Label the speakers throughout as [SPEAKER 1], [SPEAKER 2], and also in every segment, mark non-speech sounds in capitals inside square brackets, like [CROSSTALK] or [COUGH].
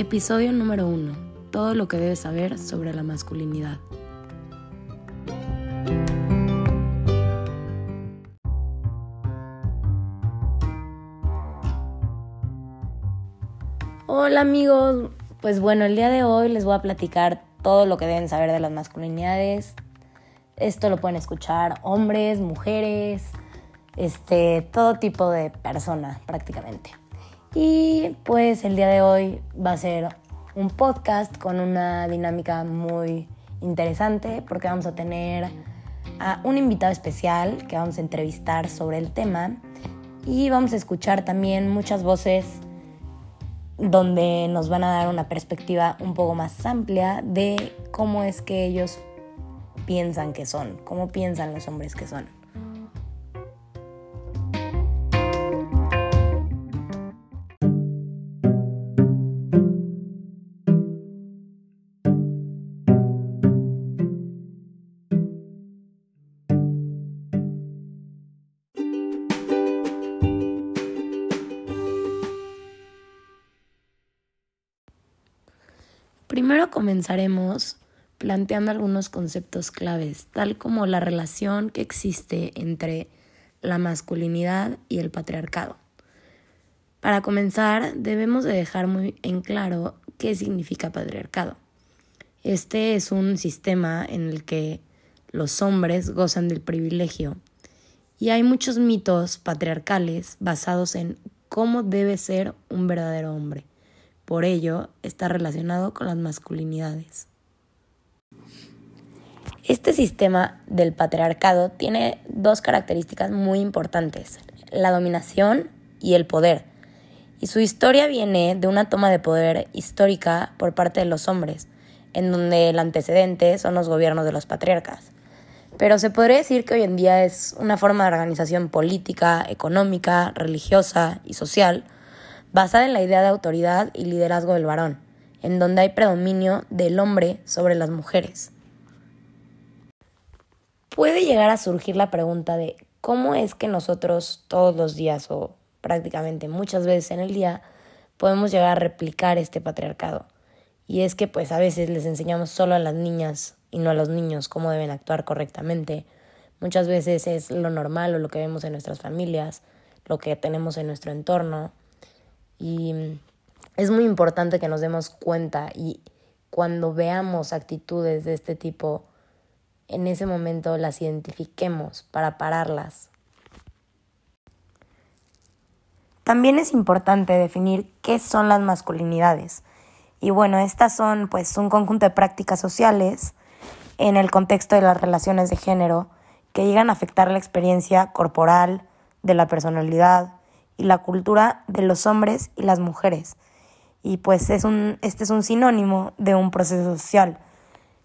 [SPEAKER 1] Episodio número 1. Todo lo que debes saber sobre la masculinidad. Hola amigos, pues bueno, el día de hoy les voy a platicar todo lo que deben saber de las masculinidades. Esto lo pueden escuchar hombres, mujeres, este, todo tipo de personas prácticamente. Y pues el día de hoy va a ser un podcast con una dinámica muy interesante porque vamos a tener a un invitado especial que vamos a entrevistar sobre el tema y vamos a escuchar también muchas voces donde nos van a dar una perspectiva un poco más amplia de cómo es que ellos piensan que son, cómo piensan los hombres que son. Primero comenzaremos planteando algunos conceptos claves, tal como la relación que existe entre la masculinidad y el patriarcado. Para comenzar, debemos de dejar muy en claro qué significa patriarcado. Este es un sistema en el que los hombres gozan del privilegio y hay muchos mitos patriarcales basados en cómo debe ser un verdadero hombre. Por ello, está relacionado con las masculinidades. Este sistema del patriarcado tiene dos características muy importantes, la dominación y el poder. Y su historia viene de una toma de poder histórica por parte de los hombres, en donde el antecedente son los gobiernos de los patriarcas. Pero se podría decir que hoy en día es una forma de organización política, económica, religiosa y social, basada en la idea de autoridad y liderazgo del varón, en donde hay predominio del hombre sobre las mujeres. Puede llegar a surgir la pregunta de cómo es que nosotros todos los días o prácticamente muchas veces en el día podemos llegar a replicar este patriarcado. Y es que pues a veces les enseñamos solo a las niñas y no a los niños cómo deben actuar correctamente. Muchas veces es lo normal o lo que vemos en nuestras familias, lo que tenemos en nuestro entorno y es muy importante que nos demos cuenta y cuando veamos actitudes de este tipo, en ese momento las identifiquemos para pararlas. También es importante definir qué son las masculinidades. Y bueno, estas son pues un conjunto de prácticas sociales en el contexto de las relaciones de género que llegan a afectar la experiencia corporal, de la personalidad, y la cultura de los hombres y las mujeres. Y pues es un, este es un sinónimo de un proceso social.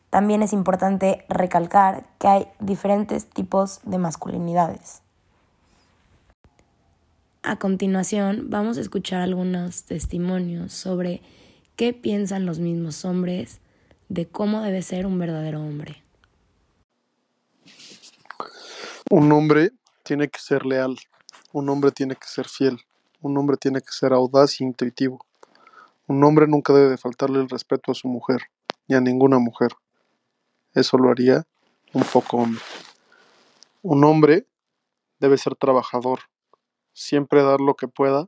[SPEAKER 1] También es importante recalcar que hay diferentes tipos de masculinidades. A continuación vamos a escuchar algunos testimonios sobre qué piensan los mismos hombres de cómo debe ser un verdadero hombre.
[SPEAKER 2] Un hombre tiene que ser leal, un hombre tiene que ser fiel, un hombre tiene que ser audaz y intuitivo. Un hombre nunca debe faltarle el respeto a su mujer, ni a ninguna mujer. Eso lo haría un poco hombre. Un hombre debe ser trabajador, siempre dar lo que pueda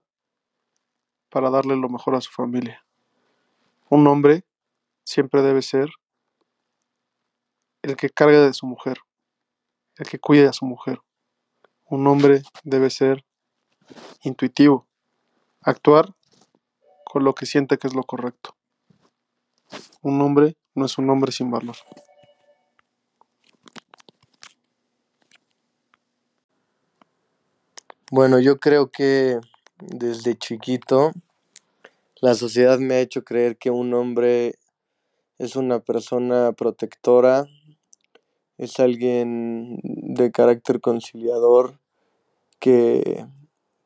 [SPEAKER 2] para darle lo mejor a su familia. Un hombre siempre debe ser el que cargue de su mujer, el que cuide a su mujer. Un hombre debe ser intuitivo, actuar con lo que siente que es lo correcto. Un hombre no es un hombre sin valor.
[SPEAKER 3] Bueno, yo creo que desde chiquito la sociedad me ha hecho creer que un hombre es una persona protectora, es alguien de carácter conciliador, que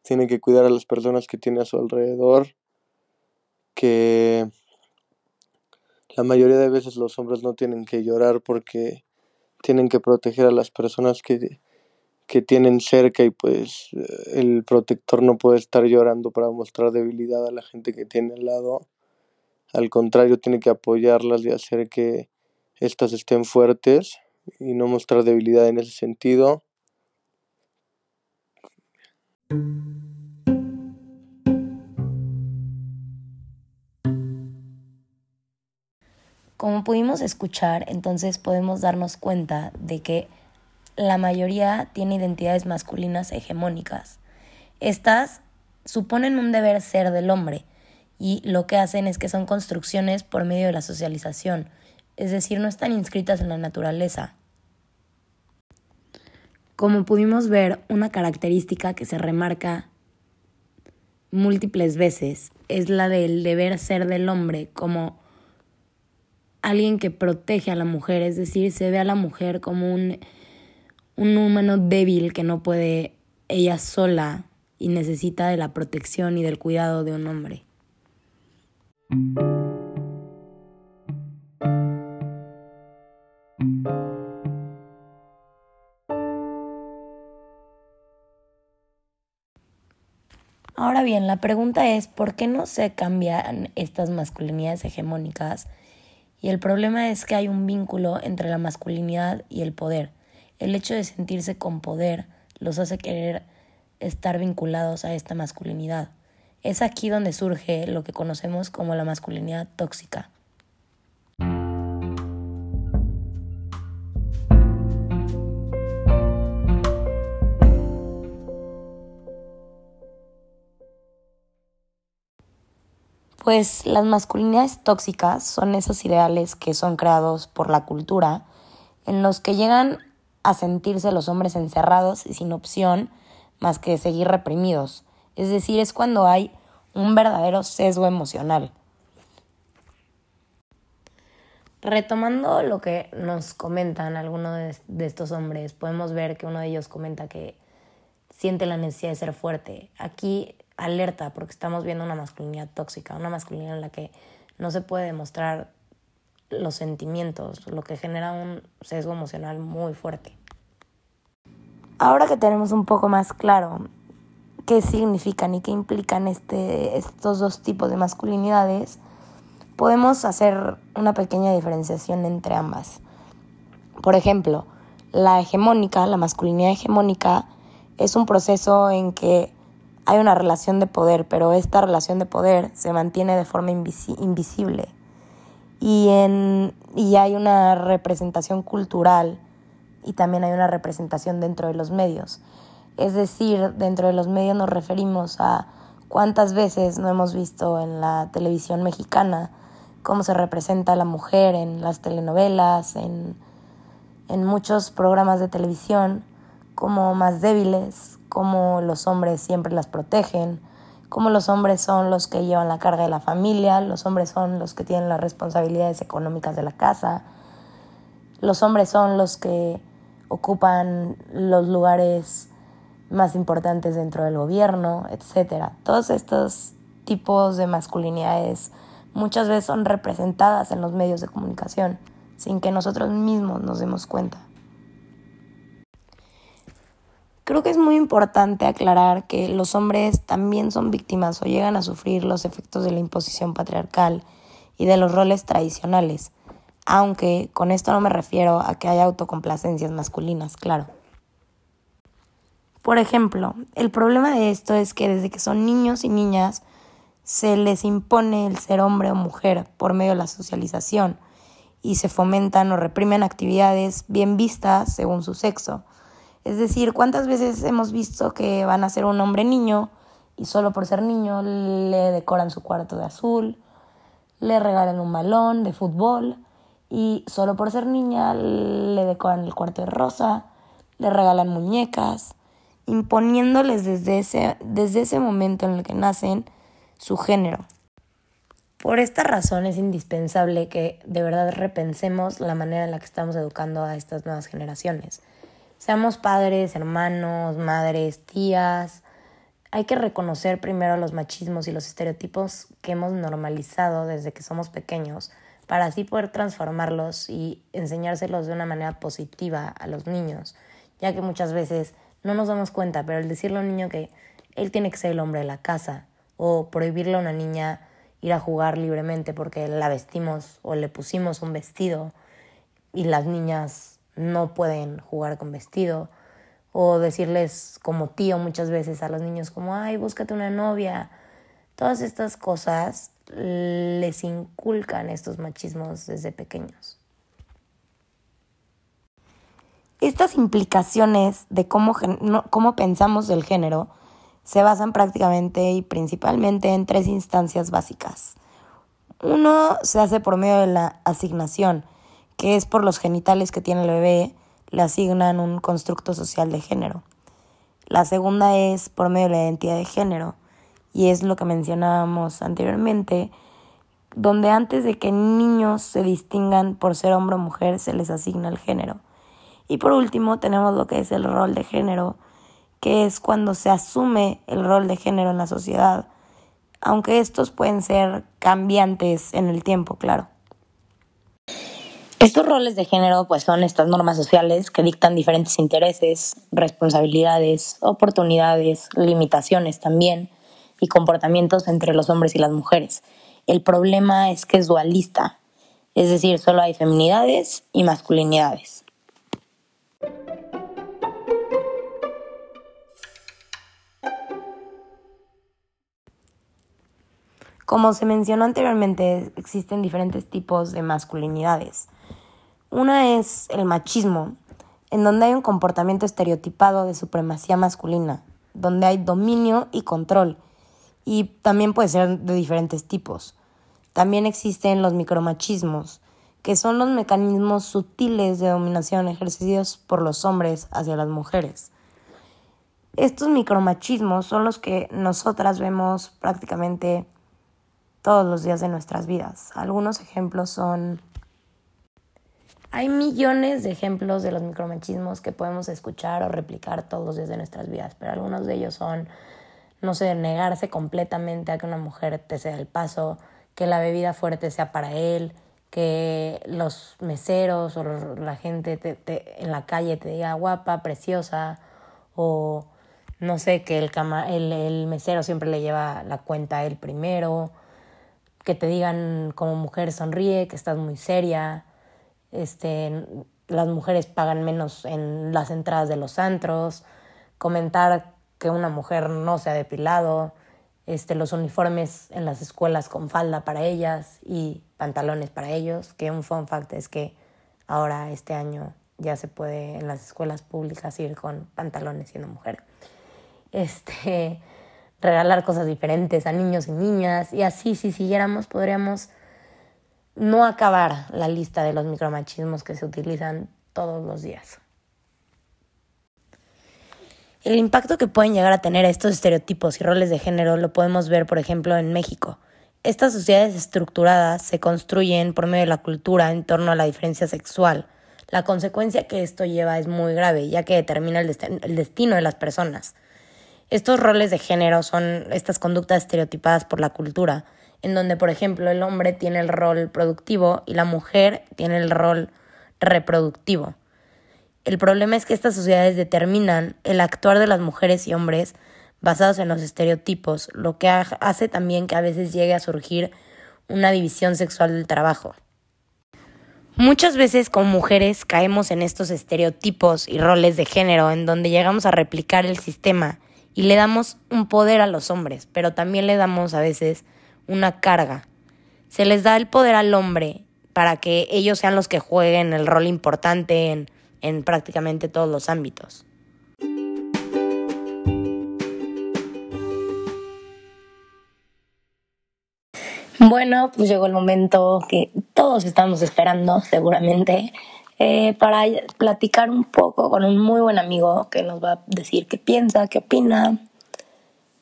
[SPEAKER 3] tiene que cuidar a las personas que tiene a su alrededor, que la mayoría de veces los hombres no tienen que llorar porque tienen que proteger a las personas que, que tienen cerca y pues el protector no puede estar llorando para mostrar debilidad a la gente que tiene al lado. al contrario, tiene que apoyarlas y hacer que éstas estén fuertes y no mostrar debilidad en ese sentido.
[SPEAKER 1] Como pudimos escuchar, entonces podemos darnos cuenta de que la mayoría tiene identidades masculinas hegemónicas. Estas suponen un deber ser del hombre y lo que hacen es que son construcciones por medio de la socialización, es decir, no están inscritas en la naturaleza. Como pudimos ver, una característica que se remarca múltiples veces es la del deber ser del hombre como alguien que protege a la mujer, es decir, se ve a la mujer como un, un humano débil que no puede ella sola y necesita de la protección y del cuidado de un hombre. Ahora bien, la pregunta es, ¿por qué no se cambian estas masculinidades hegemónicas y el problema es que hay un vínculo entre la masculinidad y el poder. El hecho de sentirse con poder los hace querer estar vinculados a esta masculinidad. Es aquí donde surge lo que conocemos como la masculinidad tóxica. Pues las masculinidades tóxicas son esos ideales que son creados por la cultura, en los que llegan a sentirse los hombres encerrados y sin opción más que seguir reprimidos. Es decir, es cuando hay un verdadero sesgo emocional. Retomando lo que nos comentan algunos de, estos hombres, podemos ver que uno de ellos comenta que siente la necesidad de ser fuerte. Aquí alerta porque estamos viendo una masculinidad tóxica, una masculinidad en la que no se puede demostrar los sentimientos, lo que genera un sesgo emocional muy fuerte. Ahora que tenemos un poco más claro qué significan y qué implican este, estos dos tipos de masculinidades, podemos hacer una pequeña diferenciación entre ambas. Por ejemplo, la hegemónica, la masculinidad hegemónica, es un proceso en que hay una relación de poder, pero esta relación de poder se mantiene de forma invisible. Y, en, y hay una representación cultural y también hay una representación dentro de los medios. Es decir, dentro de los medios nos referimos a cuántas veces no hemos visto en la televisión mexicana cómo se representa a la mujer en las telenovelas, en, en muchos programas de televisión, como más débiles, cómo los hombres siempre las protegen, cómo los hombres son los que llevan la carga de la familia, los hombres son los que tienen las responsabilidades económicas de la casa, los hombres son los que ocupan los lugares más importantes dentro del gobierno, etc. Todos estos tipos de masculinidades muchas veces son representadas en los medios de comunicación sin que nosotros mismos nos demos cuenta. Creo que es muy importante aclarar que los hombres también son víctimas o llegan a sufrir los efectos de la imposición patriarcal y de los roles tradicionales, aunque con esto no me refiero a que haya autocomplacencias masculinas, claro. Por ejemplo, el problema de esto es que desde que son niños y niñas se les impone el ser hombre o mujer por medio de la socialización y se fomentan o reprimen actividades bien vistas según su sexo es decir, ¿cuántas veces hemos visto que van a ser un hombre niño y solo por ser niño le decoran su cuarto de azul, le regalan un balón de fútbol y solo por ser niña le decoran el cuarto de rosa, le regalan muñecas, imponiéndoles desde ese, desde ese momento en el que nacen su género. Por esta razón es indispensable que de verdad repensemos la manera en la que estamos educando a estas nuevas generaciones. Seamos padres, hermanos, madres, tías. Hay que reconocer primero los machismos y los estereotipos que hemos normalizado desde que somos pequeños para así poder transformarlos y enseñárselos de una manera positiva a los niños, ya que muchas veces no nos damos cuenta, pero el decirle a un niño que él tiene que ser el hombre de la casa o prohibirle a una niña ir a jugar libremente porque la vestimos o le pusimos un vestido y las niñas no pueden jugar con vestido o decirles como tío muchas veces a los niños como, ay, búscate una novia. Todas estas cosas les inculcan estos machismos desde pequeños. Estas implicaciones de cómo, cómo pensamos del género se basan prácticamente y principalmente en tres instancias básicas. Uno se hace por medio de la asignación, que es por los genitales que tiene el bebé, le asignan un constructo social de género. La segunda es por medio de la identidad de género, y es lo que mencionábamos anteriormente, donde antes de que niños se distingan por ser hombre o mujer, se les asigna el género. Y por último tenemos lo que es el rol de género, que es cuando se asume el rol de género en la sociedad, aunque estos pueden ser cambiantes en el tiempo, claro. Estos roles de género pues son estas normas sociales que dictan diferentes intereses, responsabilidades, oportunidades, limitaciones también y comportamientos entre los hombres y las mujeres. El problema es que es dualista, es decir, solo hay feminidades y masculinidades. Como se mencionó anteriormente, existen diferentes tipos de masculinidades. Una es el machismo, en donde hay un comportamiento estereotipado de supremacía masculina, donde hay dominio y control, y también puede ser de diferentes tipos. También existen los micromachismos, que son los mecanismos sutiles de dominación ejercidos por los hombres hacia las mujeres. Estos micromachismos son los que nosotras vemos prácticamente todos los días de nuestras vidas. Algunos ejemplos son... Hay millones de ejemplos de los micromachismos que podemos escuchar o replicar todos los días de nuestras vidas, pero algunos de ellos son, no sé, negarse completamente a que una mujer te sea el paso, que la bebida fuerte sea para él, que los meseros o la gente en la calle te diga guapa, preciosa, o no sé, que el, el, el mesero siempre le lleva la cuenta a él primero, que te digan como mujer sonríe, que estás muy seria, este, las mujeres pagan menos en las entradas de los antros, comentar que una mujer no se ha depilado, este, los uniformes en las escuelas con falda para ellas y pantalones para ellos, que un fun fact es que ahora este año ya se puede en las escuelas públicas ir con pantalones siendo mujer. Este, regalar cosas diferentes a niños y niñas y así si siguiéramos podríamos no acabar la lista de los micromachismos que se utilizan todos los días. El impacto que pueden llegar a tener estos estereotipos y roles de género lo podemos ver, por ejemplo, en México. Estas sociedades estructuradas se construyen por medio de la cultura en torno a la diferencia sexual. La consecuencia que esto lleva es muy grave, ya que determina el, el destino de las personas. Estos roles de género son estas conductas estereotipadas por la cultura, en donde, por ejemplo, el hombre tiene el rol productivo y la mujer tiene el rol reproductivo. El problema es que estas sociedades determinan el actuar de las mujeres y hombres basados en los estereotipos, lo que hace también que a veces llegue a surgir una división sexual del trabajo. Muchas veces como mujeres caemos en estos estereotipos y roles de género en donde llegamos a replicar el sistema y le damos un poder a los hombres, pero también le damos a veces una carga. Se les da el poder al hombre para que ellos sean los que jueguen el rol importante en, en prácticamente todos los ámbitos. Bueno, pues llegó el momento que todos estamos esperando, seguramente, eh, para platicar un poco con un muy buen amigo que nos va a decir qué piensa, qué opina.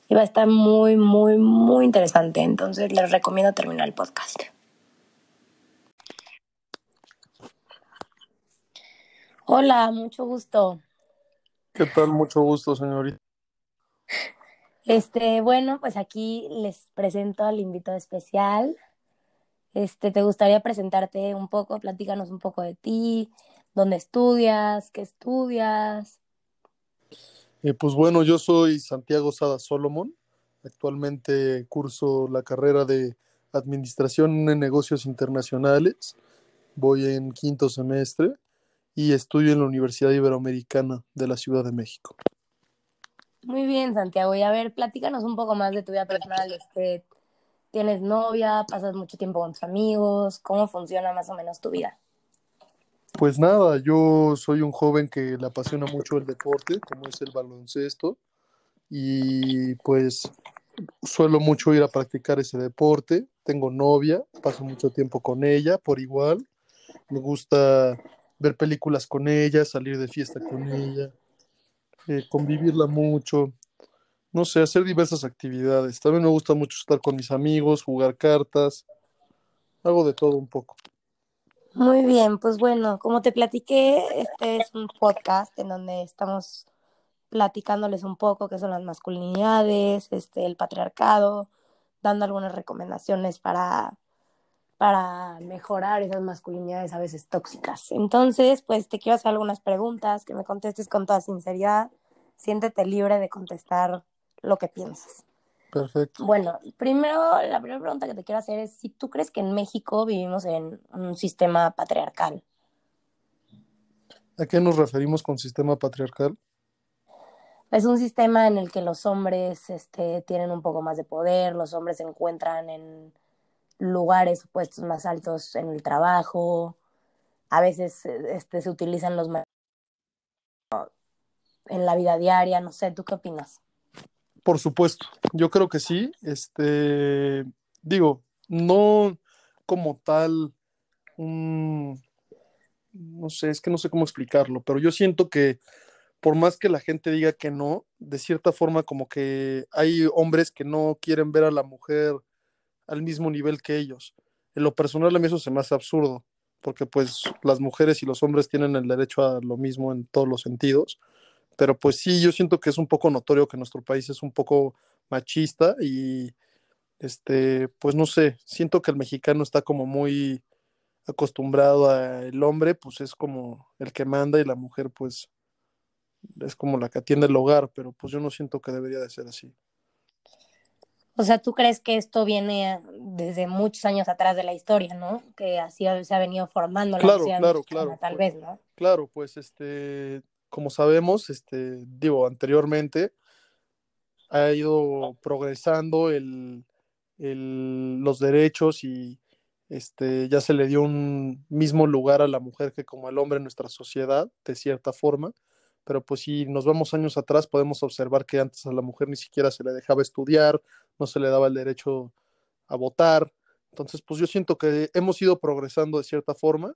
[SPEAKER 1] Y va a estar muy, muy, muy interesante. Entonces les recomiendo terminar el podcast. Hola, mucho gusto.
[SPEAKER 2] ¿Qué tal? Mucho gusto, señorita.
[SPEAKER 1] Este, bueno, pues aquí les presento al invitado especial. Este, ¿te gustaría presentarte un poco? Platícanos un poco de ti, dónde estudias, qué estudias.
[SPEAKER 2] Eh, pues bueno, yo soy Santiago Sada Solomon. Actualmente curso la carrera de Administración en Negocios Internacionales. Voy en quinto semestre y estudio en la Universidad Iberoamericana de la Ciudad de México.
[SPEAKER 1] Muy bien, Santiago. Y a ver, platícanos un poco más de tu vida personal. Este, ¿Tienes novia? ¿Pasas mucho tiempo con tus amigos? ¿Cómo funciona más o menos tu vida?
[SPEAKER 2] Pues nada, yo soy un joven que le apasiona mucho el deporte, como es el baloncesto, y pues suelo mucho ir a practicar ese deporte. Tengo novia, paso mucho tiempo con ella por igual. Me gusta ver películas con ella, salir de fiesta con ella, eh, convivirla mucho, no sé, hacer diversas actividades. También me gusta mucho estar con mis amigos, jugar cartas, hago de todo un poco.
[SPEAKER 1] Muy bien, pues bueno, como te platiqué, este es un podcast en donde estamos platicándoles un poco qué son las masculinidades, este, el patriarcado, dando algunas recomendaciones para, para mejorar esas masculinidades a veces tóxicas. Entonces, pues te quiero hacer algunas preguntas, que me contestes con toda sinceridad. Siéntete libre de contestar lo que piensas.
[SPEAKER 2] Perfecto.
[SPEAKER 1] Bueno, primero, la primera pregunta que te quiero hacer es si tú crees que en México vivimos en un sistema patriarcal.
[SPEAKER 2] ¿A qué nos referimos con sistema patriarcal?
[SPEAKER 1] Es un sistema en el que los hombres este, tienen un poco más de poder, los hombres se encuentran en lugares puestos más altos en el trabajo, a veces este, se utilizan los en la vida diaria, no sé, ¿tú qué opinas?
[SPEAKER 2] Por supuesto, yo creo que sí. Este, digo, no como tal, no sé, es que no sé cómo explicarlo, pero yo siento que por más que la gente diga que no, de cierta forma como que hay hombres que no quieren ver a la mujer al mismo nivel que ellos. En lo personal a mí eso se me hace absurdo, porque pues las mujeres y los hombres tienen el derecho a lo mismo en todos los sentidos pero pues sí, yo siento que es un poco notorio que nuestro país es un poco machista y este, pues no sé, siento que el mexicano está como muy acostumbrado al hombre, pues es como el que manda y la mujer pues es como la que atiende el hogar, pero pues yo no siento que debería de ser así.
[SPEAKER 1] O sea, ¿tú crees que esto viene desde muchos años atrás de la historia, ¿no? Que así se ha venido formando la
[SPEAKER 2] claro, claro, claro,
[SPEAKER 1] tal vez, ¿no?
[SPEAKER 2] Claro, pues este, como sabemos, este, digo, anteriormente ha ido progresando el, el, los derechos y este, ya se le dio un mismo lugar a la mujer que como al hombre en nuestra sociedad, de cierta forma. Pero pues si nos vamos años atrás, podemos observar que antes a la mujer ni siquiera se le dejaba estudiar, no se le daba el derecho a votar. Entonces, pues yo siento que hemos ido progresando de cierta forma,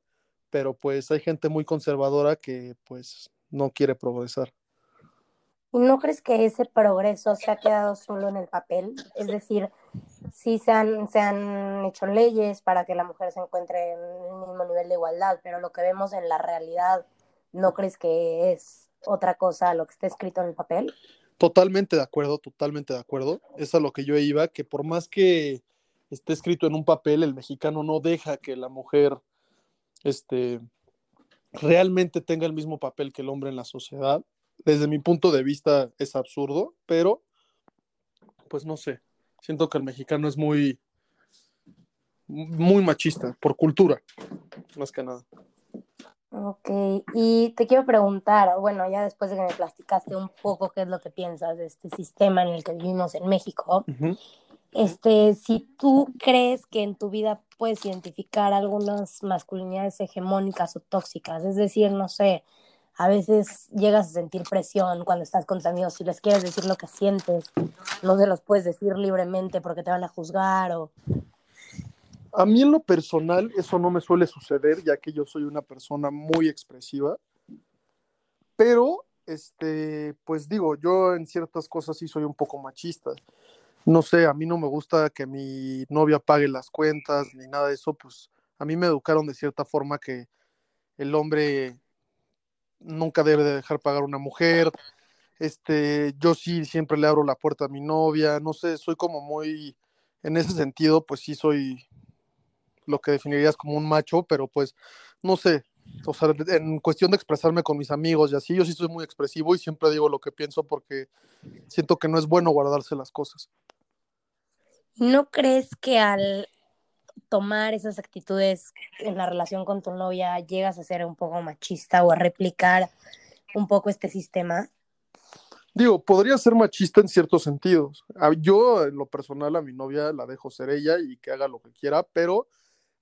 [SPEAKER 2] pero pues hay gente muy conservadora que pues no quiere progresar.
[SPEAKER 1] ¿Y no crees que ese progreso se ha quedado solo en el papel? Es decir, sí se han, se han hecho leyes para que la mujer se encuentre en el mismo nivel de igualdad, pero lo que vemos en la realidad, ¿no crees que es otra cosa a lo que está escrito en el papel?
[SPEAKER 2] Totalmente de acuerdo, totalmente de acuerdo. Es a lo que yo iba, que por más que esté escrito en un papel, el mexicano no deja que la mujer este, realmente tenga el mismo papel que el hombre en la sociedad. Desde mi punto de vista es absurdo, pero pues no sé, siento que el mexicano es muy, muy machista por cultura, más que nada.
[SPEAKER 1] Ok, y te quiero preguntar, bueno, ya después de que me platicaste un poco qué es lo que piensas de este sistema en el que vivimos en México, este, si tú crees que en tu vida puedes identificar algunas masculinidades hegemónicas o tóxicas, es decir, no sé, a veces llegas a sentir presión cuando estás con tus amigos, si les quieres decir lo que sientes, no se los puedes decir libremente porque te van a juzgar o...
[SPEAKER 2] A mí en lo personal eso no me suele suceder, ya que yo soy una persona muy expresiva, pero, este, pues digo, yo en ciertas cosas sí soy un poco machista no sé, a mí no me gusta que mi novia pague las cuentas ni nada de eso, pues a mí me educaron de cierta forma que el hombre nunca debe de dejar pagar a una mujer. Este, yo sí siempre le abro la puerta a mi novia, no sé, soy como muy, en ese sentido, pues sí soy lo que definirías como un macho, pero pues no sé, o sea, en cuestión de expresarme con mis amigos y así, yo sí soy muy expresivo y siempre digo lo que pienso porque siento que no es bueno guardarse las cosas.
[SPEAKER 1] ¿No crees que al tomar esas actitudes en la relación con tu novia llegas a ser un poco machista o a replicar un poco este sistema?
[SPEAKER 2] Digo, podría ser machista en ciertos sentidos. Yo, en lo personal, a mi novia la dejo ser ella y que haga lo que quiera, pero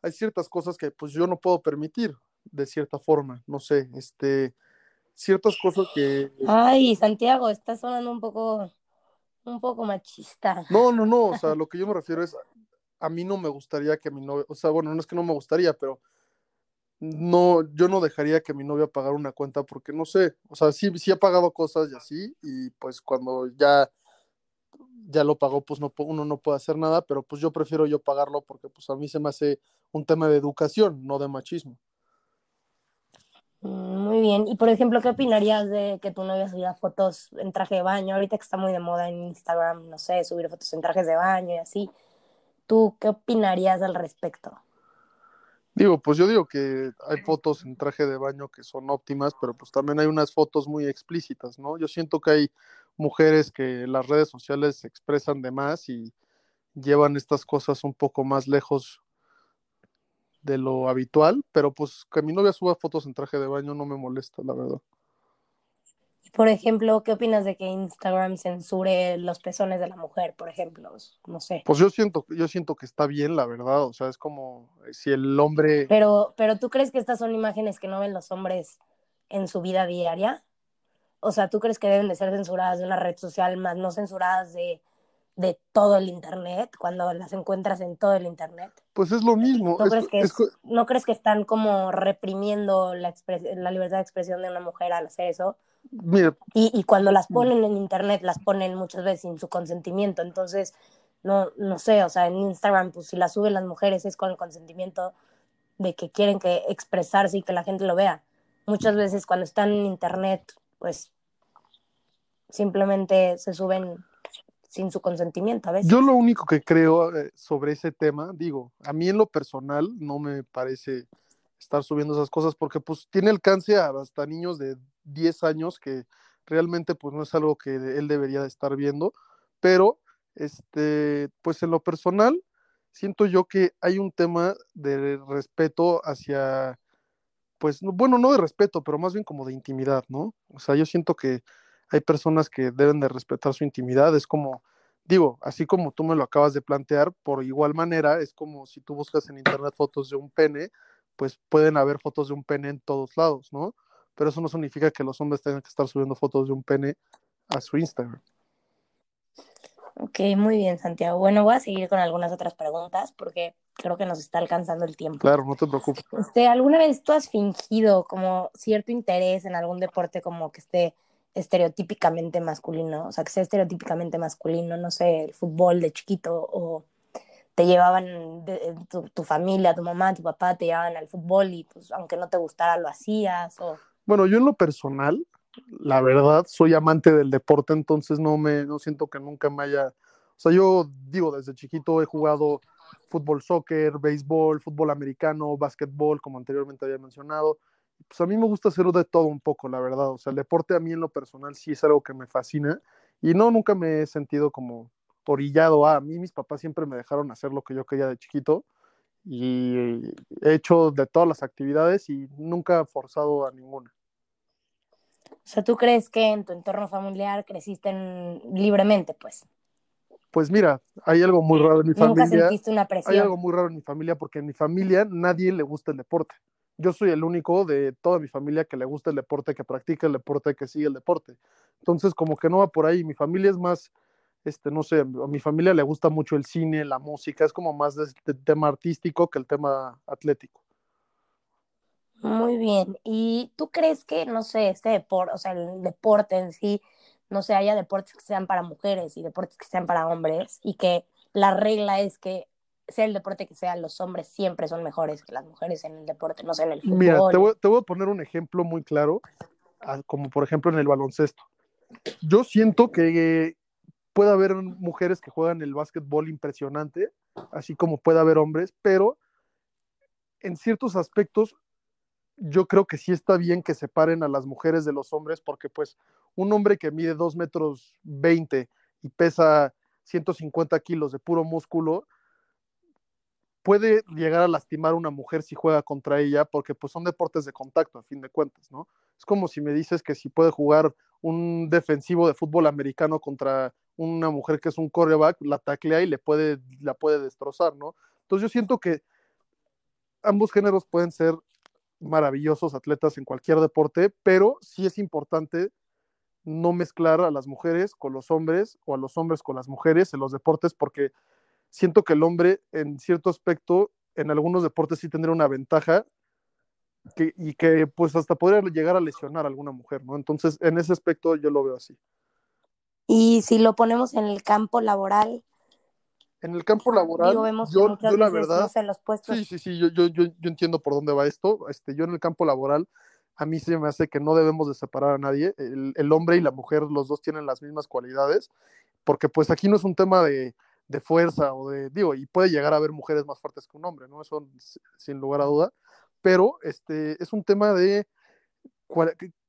[SPEAKER 2] hay ciertas cosas que pues yo no puedo permitir de cierta forma, no sé, este, ciertas cosas que...
[SPEAKER 1] Ay, Santiago, estás sonando un poco, un poco machista.
[SPEAKER 2] No, no, no, o sea, [LAUGHS] lo que yo me refiero es, a mí no me gustaría que mi novia, o sea, bueno, no es que no me gustaría, pero no, yo no dejaría que mi novia pagara una cuenta porque no sé, o sea, sí, sí ha pagado cosas y así, y pues cuando ya, ya lo pagó, pues no, uno no puede hacer nada, pero pues yo prefiero yo pagarlo porque pues a mí se me hace un tema de educación, no de machismo.
[SPEAKER 1] Muy bien. Y por ejemplo, ¿qué opinarías de que tu novia subiera fotos en traje de baño? Ahorita que está muy de moda en Instagram, no sé, subir fotos en trajes de baño y así. ¿Tú qué opinarías al respecto?
[SPEAKER 2] Digo, pues yo digo que hay fotos en traje de baño que son óptimas, pero pues también hay unas fotos muy explícitas, ¿no? Yo siento que hay mujeres que las redes sociales se expresan de más y llevan estas cosas un poco más lejos de lo habitual, pero pues que mi novia suba fotos en traje de baño no me molesta, la verdad.
[SPEAKER 1] Por ejemplo, ¿qué opinas de que Instagram censure los pezones de la mujer, por ejemplo? No sé.
[SPEAKER 2] Pues yo siento, yo siento que está bien, la verdad. O sea, es como eh, si el hombre.
[SPEAKER 1] Pero, pero ¿tú crees que estas son imágenes que no ven los hombres en su vida diaria? O sea, ¿tú crees que deben de ser censuradas de una red social, más no censuradas de, de todo el internet, cuando las encuentras en todo el internet?
[SPEAKER 2] Pues es lo mismo.
[SPEAKER 1] ¿No, crees, que ¿no crees que están como reprimiendo la, la libertad de expresión de una mujer al hacer eso? Y, y, cuando las ponen en internet, las ponen muchas veces sin su consentimiento. Entonces, no, no sé, o sea, en Instagram, pues si las suben las mujeres es con el consentimiento de que quieren que expresarse y que la gente lo vea. Muchas veces cuando están en internet, pues simplemente se suben sin su consentimiento a veces.
[SPEAKER 2] Yo lo único que creo eh, sobre ese tema, digo, a mí en lo personal no me parece estar subiendo esas cosas porque pues tiene alcance hasta niños de 10 años que realmente pues no es algo que él debería de estar viendo, pero este pues en lo personal siento yo que hay un tema de respeto hacia pues bueno, no de respeto, pero más bien como de intimidad, ¿no? O sea, yo siento que hay personas que deben de respetar su intimidad, es como digo, así como tú me lo acabas de plantear, por igual manera es como si tú buscas en internet fotos de un pene, pues pueden haber fotos de un pene en todos lados, ¿no? Pero eso no significa que los hombres tengan que estar subiendo fotos de un pene a su Instagram.
[SPEAKER 1] Ok, muy bien, Santiago. Bueno, voy a seguir con algunas otras preguntas porque creo que nos está alcanzando el tiempo.
[SPEAKER 2] Claro, no te preocupes.
[SPEAKER 1] Este, ¿Alguna vez tú has fingido como cierto interés en algún deporte como que esté estereotípicamente masculino? O sea, que sea estereotípicamente masculino, no sé, el fútbol de chiquito o te llevaban, de, tu, tu, familia, tu mamá, tu papá te llevaban al fútbol y pues aunque no te gustara lo hacías o...
[SPEAKER 2] Bueno, yo en lo personal, la verdad, soy amante del deporte, entonces no me, no siento que nunca me haya, o sea, yo digo, desde chiquito he jugado fútbol, soccer, béisbol, fútbol americano, básquetbol, como anteriormente había mencionado. Pues a mí me gusta hacer de todo un poco, la verdad. O sea, el deporte a mí en lo personal sí es algo que me fascina y no, nunca me he sentido como orillado a. A mí mis papás siempre me dejaron hacer lo que yo quería de chiquito y he hecho de todas las actividades y nunca he forzado a ninguna.
[SPEAKER 1] O sea, ¿tú crees que en tu entorno familiar creciste libremente, pues?
[SPEAKER 2] Pues mira, hay algo muy raro en mi familia.
[SPEAKER 1] Nunca sentiste una presión.
[SPEAKER 2] Hay algo muy raro en mi familia porque en mi familia nadie le gusta el deporte. Yo soy el único de toda mi familia que le gusta el deporte, que practica el deporte, que sigue el deporte. Entonces, como que no va por ahí. Mi familia es más este, no sé, a mi familia le gusta mucho el cine, la música, es como más de, este tema artístico que el tema atlético.
[SPEAKER 1] Muy bien. ¿Y tú crees que, no sé, este deporte, o sea, el deporte en sí, no sé, haya deportes que sean para mujeres y deportes que sean para hombres y que la regla es que sea el deporte que sea, los hombres siempre son mejores que las mujeres en el deporte, no sé, en el fútbol?
[SPEAKER 2] Mira, te voy, te voy a poner un ejemplo muy claro, ah, como por ejemplo en el baloncesto. Yo siento que puede haber mujeres que juegan el básquetbol impresionante, así como puede haber hombres, pero en ciertos aspectos yo creo que sí está bien que separen a las mujeres de los hombres, porque pues un hombre que mide 2 metros 20 y pesa 150 kilos de puro músculo, puede llegar a lastimar a una mujer si juega contra ella, porque pues son deportes de contacto, a fin de cuentas, ¿no? Es como si me dices que si puede jugar un defensivo de fútbol americano contra una mujer que es un coreback, la taclea y le puede, la puede destrozar, ¿no? Entonces yo siento que ambos géneros pueden ser maravillosos atletas en cualquier deporte, pero sí es importante no mezclar a las mujeres con los hombres o a los hombres con las mujeres en los deportes, porque siento que el hombre en cierto aspecto, en algunos deportes sí tendría una ventaja que, y que pues hasta podría llegar a lesionar a alguna mujer, ¿no? Entonces, en ese aspecto yo lo veo así.
[SPEAKER 1] Y si lo ponemos en el campo laboral.
[SPEAKER 2] En el campo laboral,
[SPEAKER 1] digo, vemos
[SPEAKER 2] yo, yo la verdad,
[SPEAKER 1] en los puestos.
[SPEAKER 2] sí, sí, sí, yo, yo, yo, yo entiendo por dónde va esto. Este, yo en el campo laboral, a mí se me hace que no debemos de separar a nadie. El, el hombre y la mujer, los dos tienen las mismas cualidades, porque pues aquí no es un tema de, de fuerza o de, digo, y puede llegar a haber mujeres más fuertes que un hombre, ¿no? Eso sin lugar a duda, pero este es un tema de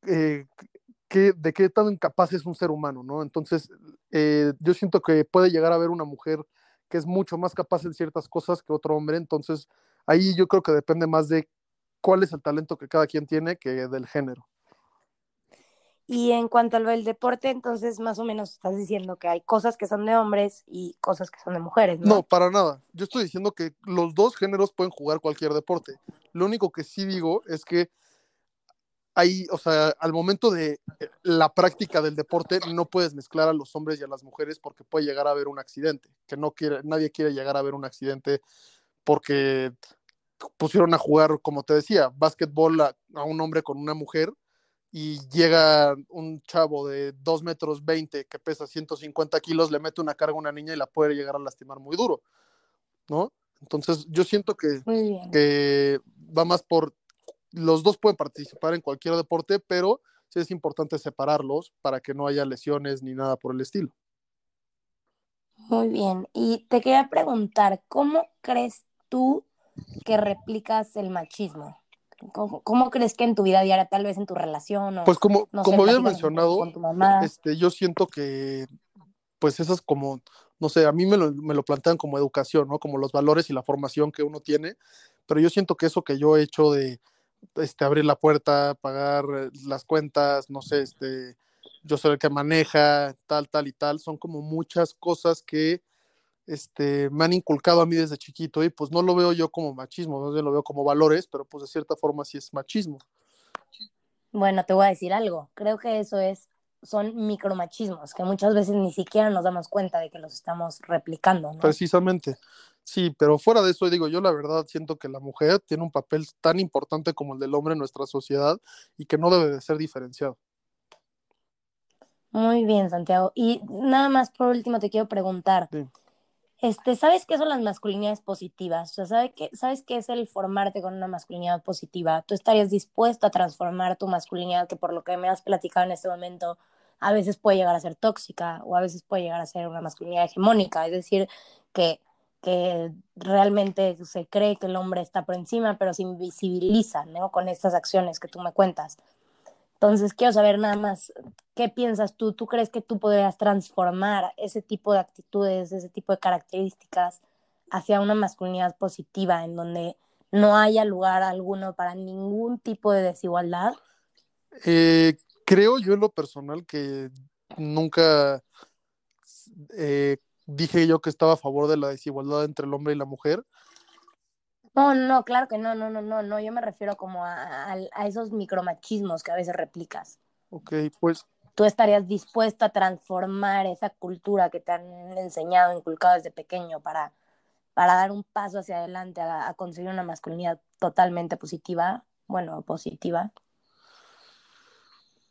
[SPEAKER 2] eh, que, de qué tan incapaz es un ser humano, ¿no? Entonces, eh, yo siento que puede llegar a haber una mujer que es mucho más capaz en ciertas cosas que otro hombre, entonces ahí yo creo que depende más de cuál es el talento que cada quien tiene que del género.
[SPEAKER 1] Y en cuanto al deporte, entonces más o menos estás diciendo que hay cosas que son de hombres y cosas que son de mujeres, ¿no?
[SPEAKER 2] No, para nada. Yo estoy diciendo que los dos géneros pueden jugar cualquier deporte. Lo único que sí digo es que ahí, o sea, al momento de la práctica del deporte, no puedes mezclar a los hombres y a las mujeres porque puede llegar a haber un accidente. Que no quiere, nadie quiere llegar a ver un accidente porque pusieron a jugar, como te decía, básquetbol a un hombre con una mujer y llega un chavo de 2 metros 20 que pesa 150 kilos, le mete una carga a una niña y la puede llegar a lastimar muy duro, ¿no? Entonces yo siento que, que va más por, los dos pueden participar en cualquier deporte, pero sí es importante separarlos para que no haya lesiones ni nada por el estilo.
[SPEAKER 1] Muy bien. Y te quería preguntar, ¿cómo crees tú que replicas el machismo? ¿Cómo, cómo crees que en tu vida diaria, tal vez en tu relación o
[SPEAKER 2] Pues como,
[SPEAKER 1] no sé,
[SPEAKER 2] como habías mencionado,
[SPEAKER 1] con tu mamá?
[SPEAKER 2] este, yo siento que pues esas como, no sé, a mí me lo, me lo plantean como educación, ¿no? Como los valores y la formación que uno tiene, pero yo siento que eso que yo he hecho de este, abrir la puerta, pagar eh, las cuentas, no sé, este, yo soy el que maneja, tal, tal y tal, son como muchas cosas que este, me han inculcado a mí desde chiquito y pues no lo veo yo como machismo, bien lo veo como valores, pero pues de cierta forma sí es machismo.
[SPEAKER 1] Bueno, te voy a decir algo. Creo que eso es, son micromachismos, que muchas veces ni siquiera nos damos cuenta de que los estamos replicando, ¿no?
[SPEAKER 2] Precisamente. Sí, pero fuera de eso, digo, yo la verdad siento que la mujer tiene un papel tan importante como el del hombre en nuestra sociedad y que no debe de ser diferenciado.
[SPEAKER 1] Muy bien, Santiago. Y nada más por último te quiero preguntar,
[SPEAKER 2] Sí.
[SPEAKER 1] Este, ¿sabes qué son las masculinidades positivas? O sea, ¿sabe qué, ¿sabes qué es el formarte con una masculinidad positiva? ¿Tú estarías dispuesto a transformar tu masculinidad, que por lo que me has platicado en este momento, a veces puede llegar a ser tóxica o a veces puede llegar a ser una masculinidad hegemónica? Es decir, que, que realmente se cree que el hombre está por encima, pero se invisibiliza. Con estas acciones que tú me cuentas. Entonces, quiero saber nada más, ¿qué piensas tú? ¿Tú crees que tú podrías transformar ese tipo de actitudes, ese tipo de características hacia una masculinidad positiva en donde no haya lugar alguno para ningún tipo de desigualdad?
[SPEAKER 2] Eh, creo yo en lo personal que nunca eh, dije yo que estaba a favor de la desigualdad entre el hombre y la mujer.
[SPEAKER 1] No, no, claro que no, no, no, no, no, yo me refiero como a, a, a esos micromachismos que a veces replicas.
[SPEAKER 2] Ok, pues
[SPEAKER 1] ¿Tú estarías dispuesto a transformar esa cultura que te han enseñado, inculcado desde pequeño para, para dar un paso hacia adelante, a, a conseguir una masculinidad totalmente positiva? Bueno, positiva.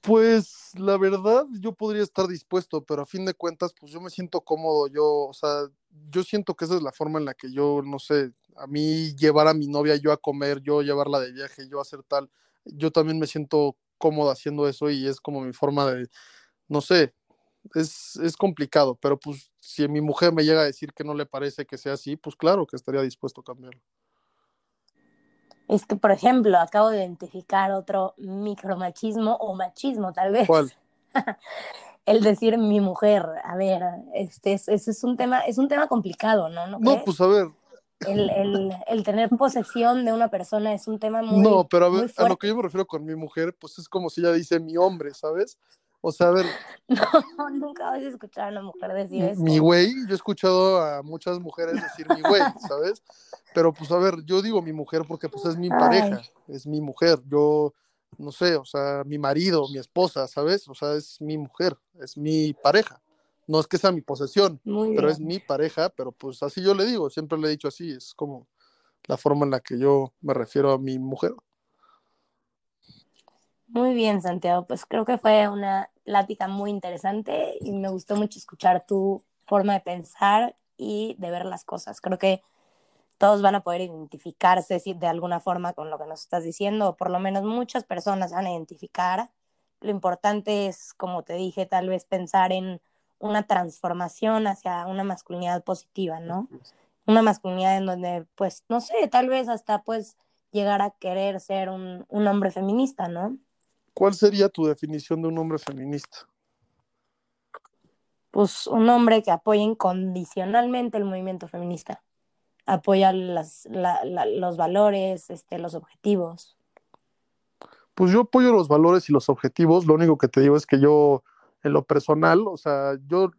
[SPEAKER 2] Pues la verdad, yo podría estar dispuesto, pero a fin de cuentas, pues yo me siento cómodo, yo, o sea, yo siento que esa es la forma en la que yo, no sé, a mí llevar a mi novia, yo a comer, yo llevarla de viaje, yo hacer tal, yo también me siento cómodo haciendo eso y es como mi forma de, no sé, es, es complicado, pero pues si mi mujer me llega a decir que no le parece que sea así, pues claro que estaría dispuesto a cambiarlo.
[SPEAKER 1] Es que, por ejemplo, acabo de identificar otro micromachismo o machismo, tal vez.
[SPEAKER 2] ¿Cuál? [LAUGHS]
[SPEAKER 1] El decir mi mujer. A ver, este es, ese es un tema, es un tema complicado, ¿no? ¿No,
[SPEAKER 2] pues a ver,
[SPEAKER 1] el, tener posesión de una persona es un tema muy
[SPEAKER 2] No, pero a, ver, a lo que yo me refiero con mi mujer, pues es como si ella dice mi hombre, ¿sabes? O sea, a ver. [LAUGHS]
[SPEAKER 1] No, nunca vas a escuchar a una mujer decir eso.
[SPEAKER 2] Mi güey, yo he escuchado a muchas mujeres decir mi güey, [LAUGHS] ¿sabes? Pero pues a ver, yo digo mi mujer porque pues es mi pareja, es mi mujer. Yo, no sé, o sea, mi marido, mi esposa, ¿sabes? O sea, es mi mujer, es mi pareja. No es que sea mi posesión, pero es mi pareja, pero pues así yo le digo, siempre le he dicho así, es como la forma en la que yo me refiero a mi mujer.
[SPEAKER 1] Muy bien, Santiago. Pues creo que fue una plática muy interesante y me gustó mucho escuchar tu forma de pensar y de ver las cosas. Creo que todos van a poder identificarse de alguna forma con lo que nos estás diciendo, o por lo menos muchas personas van a identificar. Lo importante es, como te dije, tal vez pensar en una transformación hacia una masculinidad positiva, ¿no? Una masculinidad en donde, pues, no sé, tal vez hasta pues llegar a querer ser un, un hombre feminista, ¿no?
[SPEAKER 2] ¿Cuál sería tu definición de un hombre feminista?
[SPEAKER 1] Pues un hombre que apoya incondicionalmente el movimiento feminista, apoya las, los valores, este, los objetivos.
[SPEAKER 2] Pues yo apoyo los valores y los objetivos, lo único que te digo es que yo, en lo personal, o sea, yo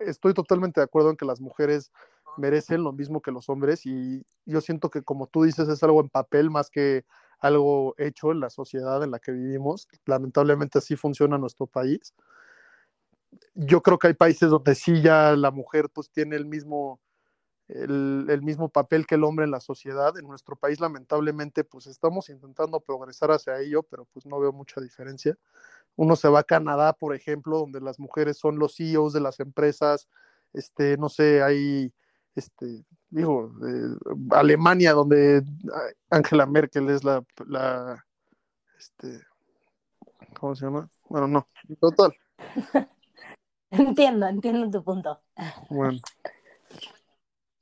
[SPEAKER 2] estoy totalmente de acuerdo en que las mujeres merecen lo mismo que los hombres y yo siento que como tú dices es algo en papel más que algo hecho en la sociedad en la que vivimos. Lamentablemente así funciona nuestro país. Yo creo que hay países donde sí ya la mujer pues tiene el mismo, el, mismo papel que el hombre en la sociedad. En nuestro país lamentablemente pues estamos intentando progresar hacia ello, pero pues no veo mucha diferencia. Uno se va a Canadá, por ejemplo, donde las mujeres son los CEOs de las empresas, este, no sé, hay este, digo, Alemania, donde Angela Merkel es la, la, este, ¿cómo se llama? Bueno, no, total. [LAUGHS]
[SPEAKER 1] entiendo, entiendo tu punto.
[SPEAKER 2] Bueno.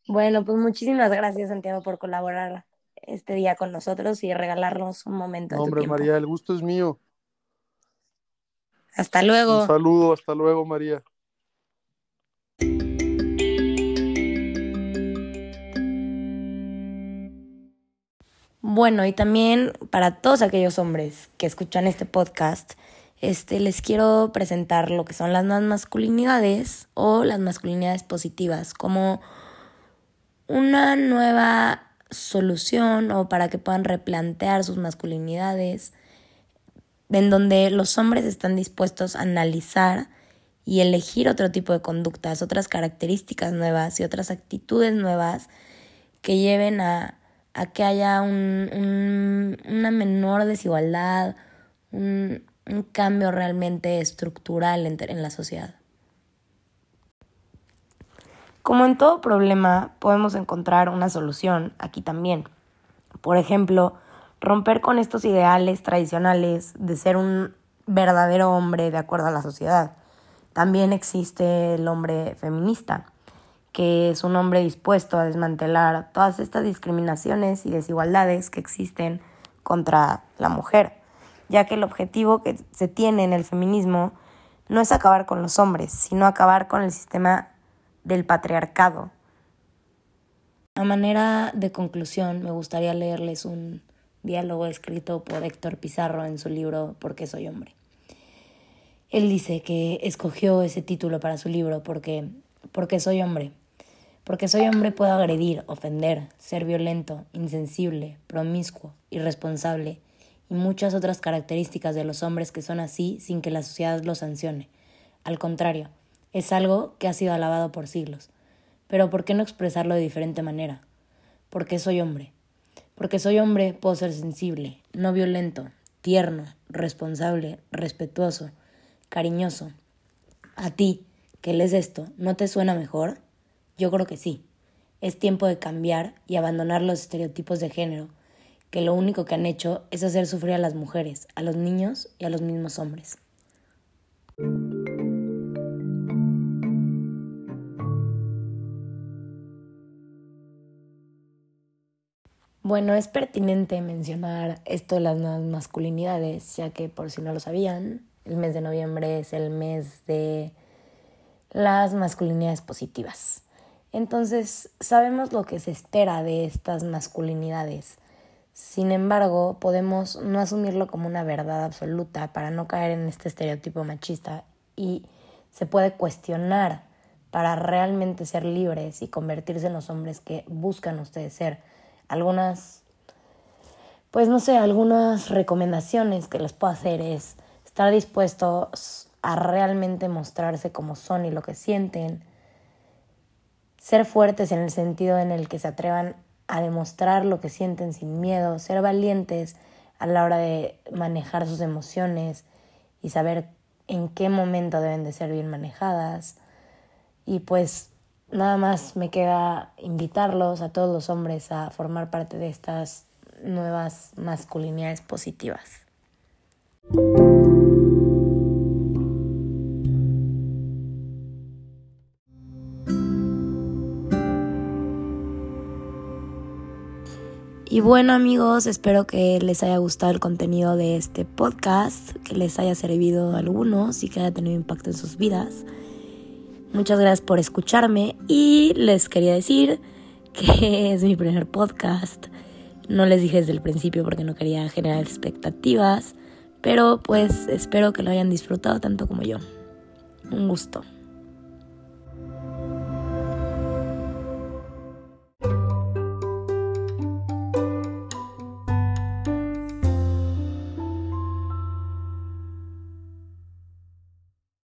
[SPEAKER 1] Bueno, pues muchísimas gracias, Santiago, por colaborar este día con nosotros y regalarnos un momento.
[SPEAKER 2] hombre, María, el gusto es mío.
[SPEAKER 1] Hasta luego.
[SPEAKER 2] Un saludo, hasta luego, María.
[SPEAKER 1] Bueno, y también para todos aquellos hombres que escuchan este podcast, este, les quiero presentar lo que son las masculinidades o las masculinidades positivas como una nueva solución o para que puedan replantear sus masculinidades, en donde los hombres están dispuestos a analizar y elegir otro tipo de conductas, otras características nuevas y otras actitudes nuevas que lleven a a que haya un, una menor desigualdad, un, cambio realmente estructural en, en la sociedad. Como en todo problema, podemos encontrar una solución aquí también. Por ejemplo, romper con estos ideales tradicionales de ser un verdadero hombre de acuerdo a la sociedad. También existe el hombre feminista, que es un hombre dispuesto a desmantelar todas estas discriminaciones y desigualdades que existen contra la mujer, ya que el objetivo que se tiene en el feminismo no es acabar con los hombres, sino acabar con el sistema del patriarcado. A manera de conclusión, me gustaría leerles un diálogo escrito por Héctor Pizarro en su libro ¿Por qué soy hombre? Él dice que escogió ese título para su libro porque, porque soy hombre, porque soy hombre puedo agredir, ofender, ser violento, insensible, promiscuo, irresponsable y muchas otras características de los hombres que son así sin que la sociedad lo sancione. Al contrario, es algo que ha sido alabado por siglos. Pero ¿por qué no expresarlo de diferente manera? Porque soy hombre. Porque soy hombre puedo ser sensible, no violento, tierno, responsable, respetuoso, cariñoso. A ti, que lees esto, ¿no te suena mejor? Yo creo que sí. Es tiempo de cambiar y abandonar los estereotipos de género, que lo único que han hecho es hacer sufrir a las mujeres, a los niños y a los mismos hombres. Bueno, es pertinente mencionar esto de las nuevas masculinidades, ya que por si no lo sabían, el mes de noviembre es el mes de las masculinidades positivas Entonces sabemos lo que se espera de estas masculinidades. Sin embargo, podemos no asumirlo como una verdad absoluta para no caer en este estereotipo machista y se puede cuestionar para realmente ser libres y convertirse en los hombres que buscan ustedes ser. Algunas, pues no sé, algunas recomendaciones que les puedo hacer es estar dispuestos a realmente mostrarse como son y lo que sienten, ser fuertes en el sentido en el que se atrevan a demostrar lo que sienten sin miedo, ser valientes a la hora de manejar sus emociones y saber en qué momento deben de ser bien manejadas. Y pues nada más me queda invitarlos a todos los hombres a formar parte de estas nuevas masculinidades positivas. Y bueno amigos, espero que les haya gustado el contenido de este podcast, que les haya servido a algunos y que haya tenido impacto en sus vidas. Muchas gracias por escucharme y les quería decir [LAUGHS] que es mi primer podcast. No les dije desde el principio porque no quería generar expectativas, pero pues espero que lo hayan disfrutado tanto como yo. Un gusto.